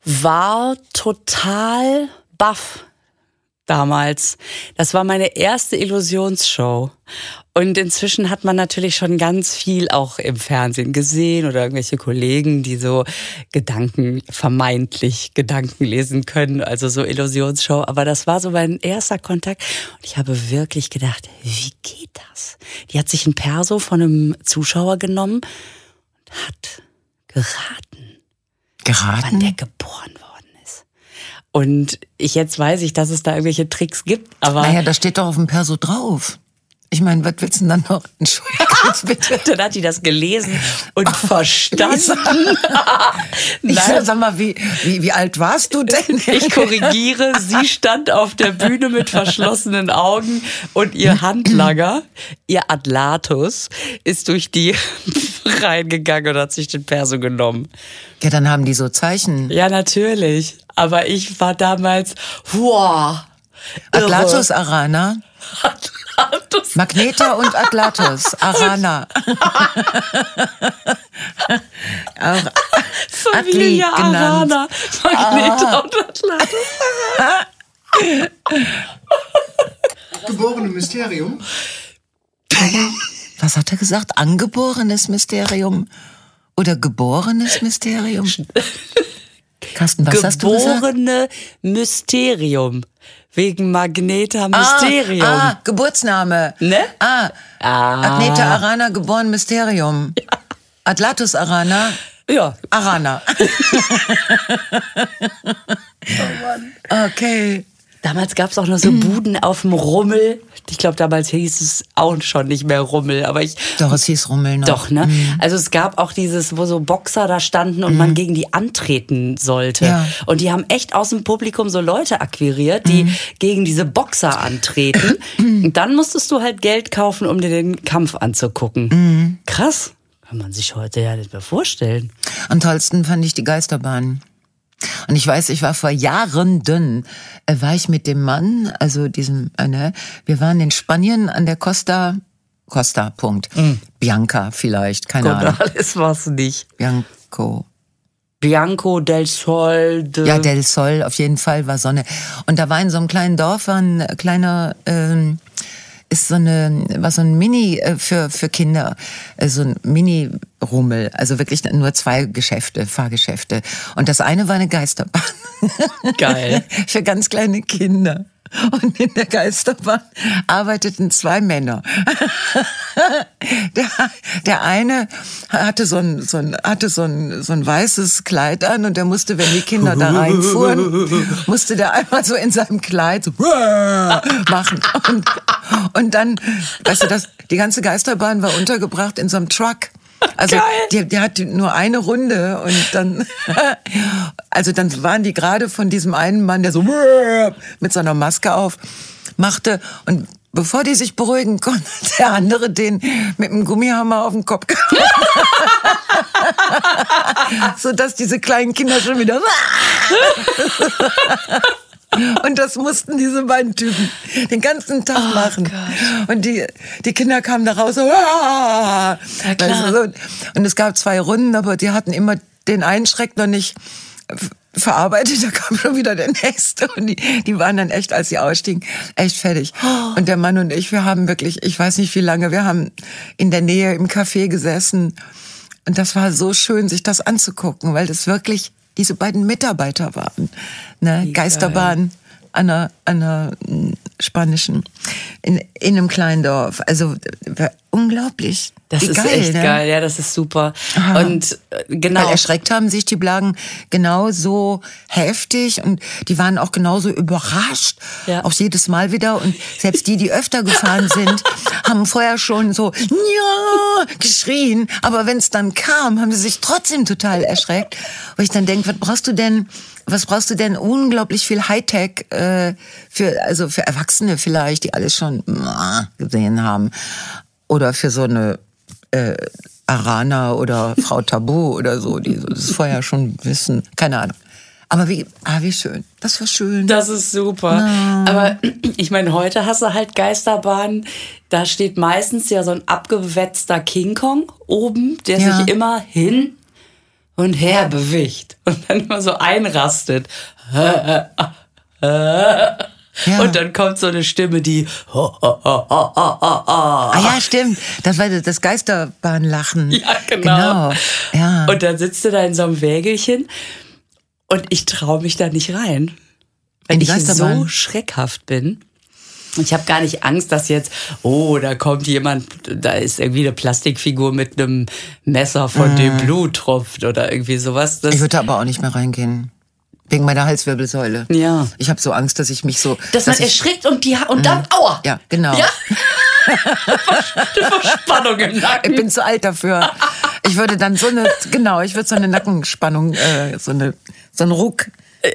war total baff damals. Das war meine erste Illusionsshow. Und inzwischen hat man natürlich schon ganz viel auch im Fernsehen gesehen oder irgendwelche Kollegen, die so Gedanken, vermeintlich Gedanken lesen können, also so Illusionsshow. Aber das war so mein erster Kontakt. Und ich habe wirklich gedacht, wie geht das? Die hat sich ein Perso von einem Zuschauer genommen und hat geraten wann der geraten. geboren ist. Und ich jetzt weiß ich, dass es da irgendwelche Tricks gibt, aber Naja, das steht doch auf dem Perso drauf. Ich meine, was willst du denn dann noch? Entschuldigung, bitte. dann hat die das gelesen und verstanden. Ich Nein, sag mal, wie, wie, wie alt warst du denn? ich korrigiere, sie stand auf der Bühne mit verschlossenen Augen und ihr Handlanger, ihr Atlatus, ist durch die reingegangen und hat sich den Perso genommen. Ja, dann haben die so Zeichen. Ja, natürlich. Aber ich war damals, wow. Atlatus Arana. Atlatus. Magneta und Atlatus. Arana. Auch Familie Atli genannt. Arana. Magneta und Atlantis. geborene Mysterium. was hat er gesagt? Angeborenes Mysterium oder geborenes Mysterium? Carsten, was hast du gesagt? Geborene Mysterium. Wegen Magneta Mysterium. Ah, ah, Geburtsname. Ne? Ah, Ah. Agneta Arana, geboren Mysterium. Atlatus Arana, Ja. Arana. Okay. Damals gab es auch noch so Buden auf dem Rummel. Ich glaube, damals hieß es auch schon nicht mehr Rummel, aber ich. Doch, es hieß Rummel noch. Doch, ne? Also es gab auch dieses, wo so Boxer da standen und man gegen die antreten sollte. Ja. Und die haben echt aus dem Publikum so Leute akquiriert, die gegen diese Boxer antreten. und dann musstest du halt Geld kaufen, um dir den Kampf anzugucken. Krass. Kann man sich heute ja nicht mehr vorstellen. Am tollsten fand ich die Geisterbahn. Und ich weiß, ich war vor Jahren dünn, äh, war ich mit dem Mann, also diesem, äh, ne, wir waren in Spanien an der Costa, Costa, Punkt. Bianca vielleicht, keine Ahnung. alles war's nicht. Bianco. Bianco del Sol. De Ja, Del Sol, auf jeden Fall war Sonne. Und da war in so einem kleinen Dorf war ein kleiner, ähm, ist so eine, war so ein Mini äh, für, für Kinder, äh, so ein Mini-Rummel. Also wirklich nur zwei Geschäfte, Fahrgeschäfte. Und das eine war eine Geisterbahn. Geil. für ganz kleine Kinder. Und in der Geisterbahn arbeiteten zwei Männer. Der, der eine hatte so ein, so ein, hatte so ein, so ein weißes Kleid an und der musste, wenn die Kinder da reinfuhren, musste der einmal so in seinem Kleid so machen. Und, und dann, weißt du, das, die ganze Geisterbahn war untergebracht in so einem Truck. Also die, die hat nur eine Runde und dann, also dann waren die gerade von diesem einen Mann, der so mit seiner Maske auf machte und bevor die sich beruhigen konnte, hat der andere den mit dem Gummihammer auf den Kopf gehauen. so dass diese kleinen Kinder schon wieder Und das mussten diese beiden Typen den ganzen Tag machen. Und die, die Kinder kamen da raus so, so. und es gab zwei Runden, aber die hatten immer den einen Schreck noch nicht verarbeitet, da kam schon wieder der nächste. Und die, die waren dann echt, als sie ausstiegen, echt fertig. Und der Mann und ich, wir haben wirklich, ich weiß nicht wie lange, wir haben in der Nähe im Café gesessen. Und das war so schön, sich das anzugucken, weil das wirklich diese beiden Mitarbeiter waren. Ne? Geisterbahn an einer, an einer Spanischen in, in einem kleinen Dorf. Also unglaublich. Das Wie ist geil, echt ne? geil, ja, das ist super. Aha. Und äh, genau. Weil erschreckt haben sich die Blagen genauso heftig und die waren auch genauso überrascht, Ja. auch jedes Mal wieder. Und selbst die, die öfter gefahren sind, haben vorher schon so ja geschrien. Aber wenn es dann kam, haben sie sich trotzdem total erschreckt. Wo ich dann denke, was brauchst du denn? Was brauchst du denn? Unglaublich viel Hightech äh, für also für Erwachsene vielleicht, die alles schon äh, gesehen haben, oder für so eine äh, Arana oder Frau Tabu oder so, die das vorher schon wissen. Keine Ahnung. Aber wie, ah, wie schön. Das war schön. Das ist super. Aber ich meine, heute hast du halt Geisterbahnen. Da steht meistens ja so ein abgewetzter King Kong oben, der Ja. sich immer hin und her bewegt und dann immer so einrastet. Und dann kommt so eine Stimme, die ah ja, stimmt. Das war das Geisterbahnlachen. Ja, genau. Genau. Ja. Und dann sitzt du da in so einem Wägelchen und ich traue mich da nicht rein. Die ich so schreckhaft bin. Ich habe gar nicht Angst, dass jetzt, oh, da kommt jemand, da ist irgendwie eine Plastikfigur mit einem Messer, von dem Blut tropft oder irgendwie sowas. Das, ich würde aber auch nicht mehr reingehen. Wegen meiner Halswirbelsäule. Ja. Ich habe so Angst, dass ich mich so. dass man ich, Mhm. erschrickt und, die, und dann, aua! Ja, genau. Ja? Verspannung im Nacken. Ich bin zu alt dafür. Ich würde dann so eine, genau, ich würde so eine Nackenspannung, äh, so eine, so einen Ruck.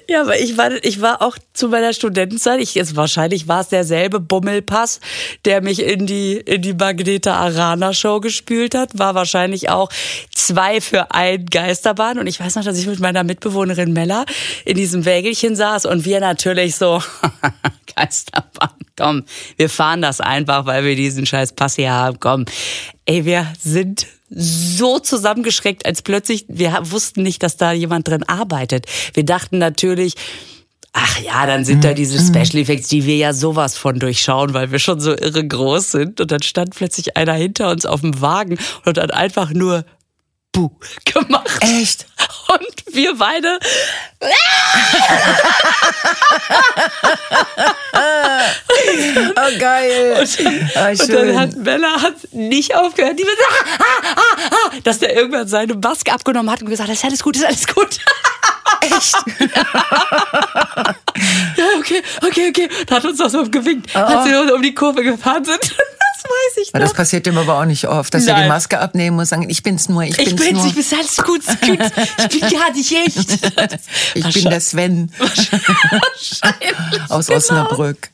Ja, aber ich war, ich war auch zu meiner Studentenzeit, ich, es, wahrscheinlich war es derselbe Bummelpass, der mich in die, in die Magneta Arana Show gespült hat, war wahrscheinlich auch zwei für ein Geisterbahn. Und ich weiß noch, dass ich mit meiner Mitbewohnerin Mella in diesem Wägelchen saß und wir natürlich so, Geisterbahn, komm, wir fahren das einfach, weil wir diesen scheiß Pass hier haben, komm. Ey, wir sind so zusammengeschreckt, als plötzlich, wir wussten nicht, dass da jemand drin arbeitet. Wir dachten natürlich, ach ja, dann sind da diese Special Effects, die wir ja sowas von durchschauen, weil wir schon so irre groß sind. Und dann stand plötzlich einer hinter uns auf dem Wagen und hat einfach nur Buh gemacht. Echt? Und wir beide, Oh, geil. Und dann schön. hat Bella hat nicht aufgehört, die wird, ah, ah, ah, ah, dass der irgendwann seine Maske abgenommen hat und gesagt, ist alles gut, ist alles gut. Echt? Ja, okay, okay, okay. Da hat uns das so gewinkt, als wir um die Kurve gefahren sind. Das weiß ich Aber noch. das passiert ihm aber auch nicht oft, dass er die Nein. Maske abnehmen muss, sagen, ich bin's nur, ich ich bin's bin's, nur. ich bin's, alles gut, gut. Ich bin gar nicht echt. ich bin der Sven Wahrscheinlich, aus genau. Osnabrück.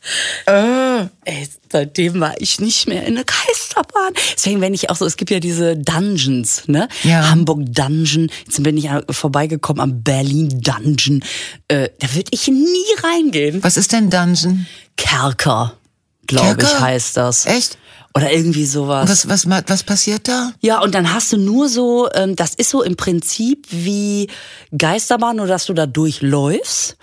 Ey, seitdem war ich nicht mehr in der Geisterbahn. Deswegen, wenn ich auch so, es gibt ja diese Dungeons, ne? Ja. Hamburg Dungeon. Jetzt bin ich vorbeigekommen am Berlin Dungeon. Äh, da würde ich nie reingehen. Was ist denn Dungeon? Kerker, glaube ich, heißt das. Echt? Oder irgendwie sowas. Was, was, was passiert da? Ja, und dann hast du nur so, ähm, das ist so im Prinzip wie Geisterbahn, nur dass du da durchläufst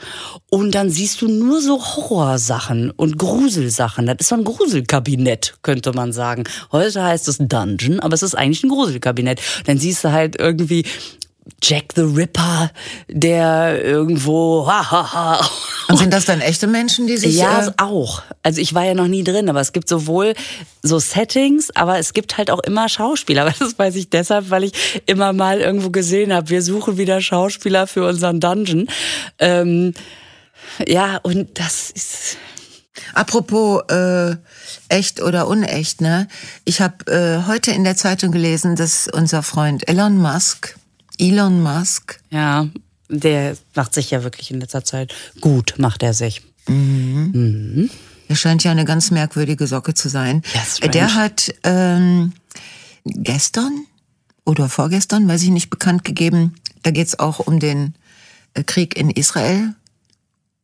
und dann siehst du nur so Horrorsachen und Gruselsachen. Das ist so ein Gruselkabinett, könnte man sagen. Heute heißt es Dungeon, aber es ist eigentlich ein Gruselkabinett. Dann siehst du halt irgendwie Jack the Ripper, der irgendwo, ha, ha, ha. Und sind das dann echte Menschen, die sich... Ja, äh, auch. Also ich war ja noch nie drin, aber es gibt sowohl so Settings, aber es gibt halt auch immer Schauspieler. Aber das weiß ich deshalb, weil ich immer mal irgendwo gesehen habe, wir suchen wieder Schauspieler für unseren Dungeon. Ähm, ja, und das ist... Apropos äh, echt oder unecht, ne? Ich habe äh, heute in der Zeitung gelesen, dass unser Freund Elon Musk, Elon Musk, Ja, der macht sich ja wirklich in letzter Zeit gut, macht er sich. der scheint ja eine ganz merkwürdige Socke zu sein. Strange. der hat ähm, gestern oder vorgestern, weiß ich nicht, bekannt gegeben, da geht's auch um den äh, Krieg in Israel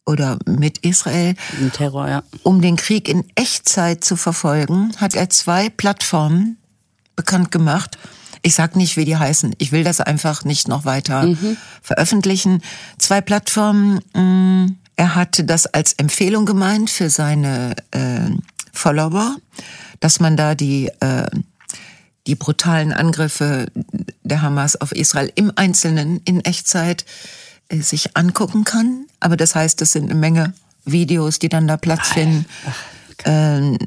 oder mit Israel. Ein Terror, ja. Um den Krieg in Echtzeit zu verfolgen, hat er zwei Plattformen bekannt gemacht. Ich sag nicht, wie die heißen. Ich will das einfach nicht noch weiter veröffentlichen. Zwei Plattformen. mh, Er hatte das als Empfehlung gemeint für seine äh, Follower, dass man da die äh, die brutalen Angriffe der Hamas auf Israel im Einzelnen in Echtzeit äh, sich angucken kann. Aber das heißt, es sind eine Menge Videos, die dann da Platz finden, äh,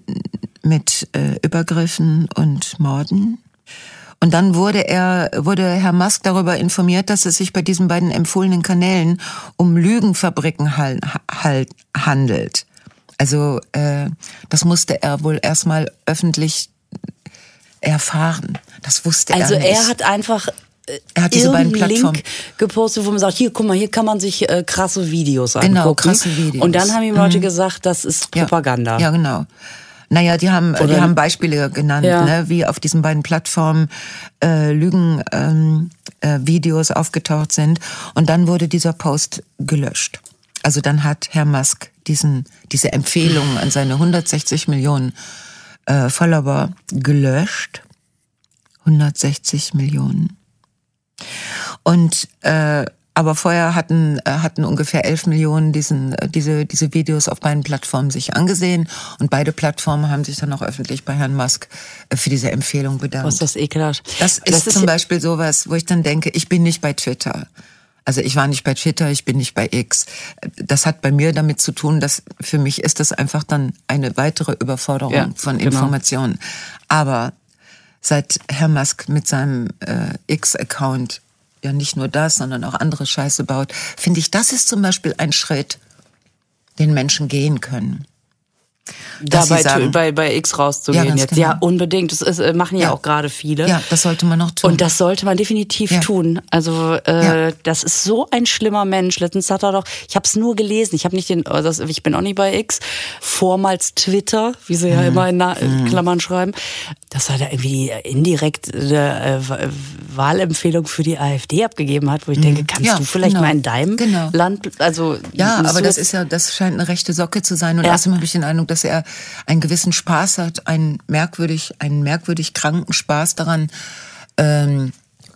mit äh, Übergriffen und Morden. Und dann wurde er, wurde Herr Musk darüber informiert, dass es sich bei diesen beiden empfohlenen Kanälen um Lügenfabriken hal- hal- handelt. Also äh, das musste er wohl erstmal öffentlich erfahren. Das wusste Also er nicht. er hat einfach äh, Er hat diese beiden Plattformen- Link gepostet, wo man sagt, hier, guck mal, hier kann man sich äh, krasse Videos Genau, angucken. krasse Videos. Und dann haben ihm Leute gesagt, das ist Ja. Propaganda. Ja, genau. Naja, die haben, die haben Beispiele genannt, Ja. ne, wie auf diesen beiden Plattformen äh, Lügen ähm, äh, Videos aufgetaucht sind. Und dann wurde dieser Post gelöscht. Also dann hat Herr Musk diesen, diese Empfehlung an seine 160 Millionen äh, Follower gelöscht. 160 Millionen. Und äh, aber vorher hatten äh, hatten ungefähr 11 Millionen diesen äh, diese diese Videos auf beiden Plattformen sich angesehen und beide Plattformen haben sich dann auch öffentlich bei Herrn Musk äh, für diese Empfehlung bedankt. Was ist das ekelhaft? Das ist zum Beispiel sowas, wo ich dann denke, ich bin nicht bei Twitter. Also ich war nicht bei Twitter, ich bin nicht bei X. Das hat bei mir damit zu tun, dass für mich ist das einfach dann eine weitere Überforderung Ja, von genau. Informationen. Aber seit Herr Musk mit seinem äh, X-Account ja nicht nur das, sondern auch andere Scheiße baut, finde ich, das ist zum Beispiel ein Schritt, den Menschen gehen können. Dabei bei, bei X rauszugehen Ja, jetzt. genau. Ja, unbedingt. Das ist, äh, machen ja, Ja. auch gerade viele. Ja, das sollte man noch tun. Und das sollte man definitiv Ja. tun. Also äh, das ist so ein schlimmer Mensch. Letztens hat er doch, ich habe es nur gelesen, ich habe nicht den, das, ich bin auch nicht bei X, vormals Twitter, wie sie Mhm. ja immer in Na in Klammern schreiben, dass er da irgendwie indirekt eine äh, Wa- Wahlempfehlung für die AfD abgegeben hat, wo ich denke, kannst Mhm. Du vielleicht genau. mal in deinem Genau. Land, also Ja, aber das ist ja, das scheint eine rechte Socke zu sein. Und außerdem habe ich den Eindruck, dass er einen gewissen Spaß hat, einen merkwürdig, einen merkwürdig kranken Spaß daran, ähm,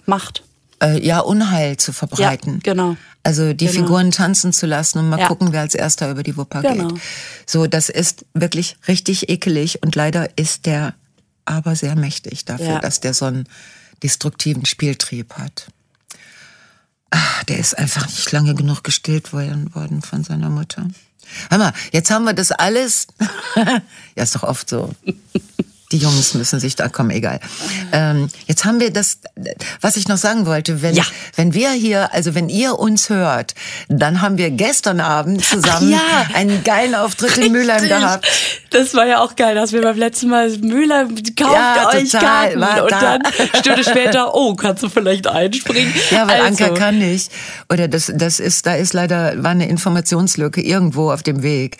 Macht. äh, ja, Unheil zu verbreiten. Ja, genau. Also die Genau. Figuren tanzen zu lassen und mal Ja. gucken, wer als erster über die Wupper Genau. geht. So, das ist wirklich richtig ekelig und leider ist der aber sehr mächtig dafür, Ja. dass der so einen destruktiven Spieltrieb hat. Ah, der ist einfach nicht lange genug gestillt worden von seiner Mutter. Hör mal, jetzt haben wir das alles. ja, ist doch oft so. Die Jungs müssen sich da, komm, egal. Ähm, jetzt haben wir das, was ich noch sagen wollte, wenn, Ja. wenn wir hier, also wenn ihr uns hört, dann haben wir gestern Abend zusammen ja. einen geilen Auftritt in Mülheim Richtig. gehabt. Das war ja auch geil, dass wir beim letzten Mal Müller kauft Ja, euch total, Karten und da. dann Stunde später, oh, kannst du vielleicht einspringen? Ja, weil also, Anker kann nicht. Oder das, das ist, da ist leider, war eine Informationslücke irgendwo auf dem Weg.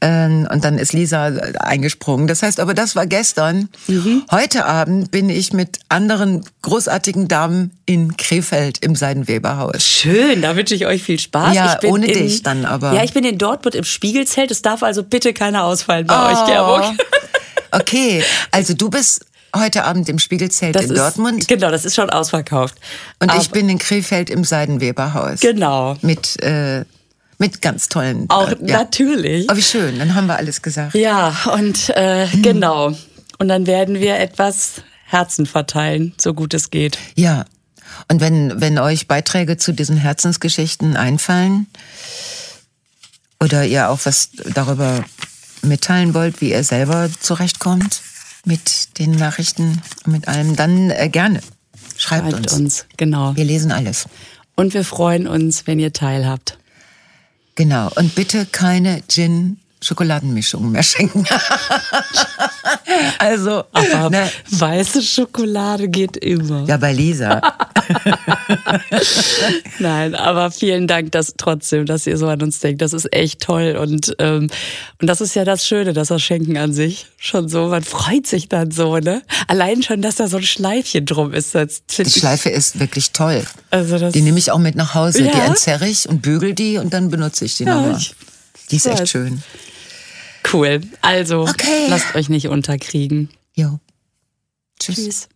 Ähm, Und dann ist Lisa eingesprungen. Das heißt, aber das war gestern. Mhm. Heute Abend bin ich mit anderen großartigen Damen in Krefeld im Seidenweberhaus. Schön, da wünsche ich euch viel Spaß. Ja, ohne in, dich dann aber. Ja, ich bin in Dortmund im Spiegelzelt. Es darf also bitte keiner ausfallen bei euch, Oh. Gerburg. Okay, also du bist heute Abend im Spiegelzelt Das in ist, Dortmund Genau, das ist schon ausverkauft. und Aber- ich bin in Krefeld im Seidenweberhaus. Genau. Mit, äh, mit ganz tollen. Auch äh, ja. natürlich. Oh, wie schön, dann haben wir alles gesagt. Ja, und äh, genau. Und dann werden wir etwas Herzen verteilen, so gut es geht. Ja. Und wenn, wenn euch Beiträge zu diesen Herzensgeschichten einfallen oder ihr auch was darüber mitteilen wollt, wie ihr selber zurechtkommt mit den Nachrichten und mit allem, dann äh, gerne. Schreibt, Schreibt uns. uns, genau. Wir lesen alles. Und wir freuen uns, wenn ihr teilhabt. Genau. Und bitte keine Gin-Schokoladenmischung mehr schenken. also, Aber ne, weiße Schokolade geht immer. ja, bei Lisa. Nein, aber vielen Dank dass, trotzdem, dass ihr so an uns denkt. Das ist echt toll. Und, ähm, und das ist ja das Schöne, das Verschenken an sich. Schon so, man freut sich dann so, ne? Allein schon, dass da so ein Schleifchen drum ist. Das Die Schleife ist wirklich toll. Also das, Die nehme ich auch mit nach Hause. Ja? Die entzerre ich und bügel die und dann benutze ich die Ja, nochmal. Die ist echt schön. Cool. Also, Okay. lasst euch nicht unterkriegen. Jo. Tschüss. Tschüss.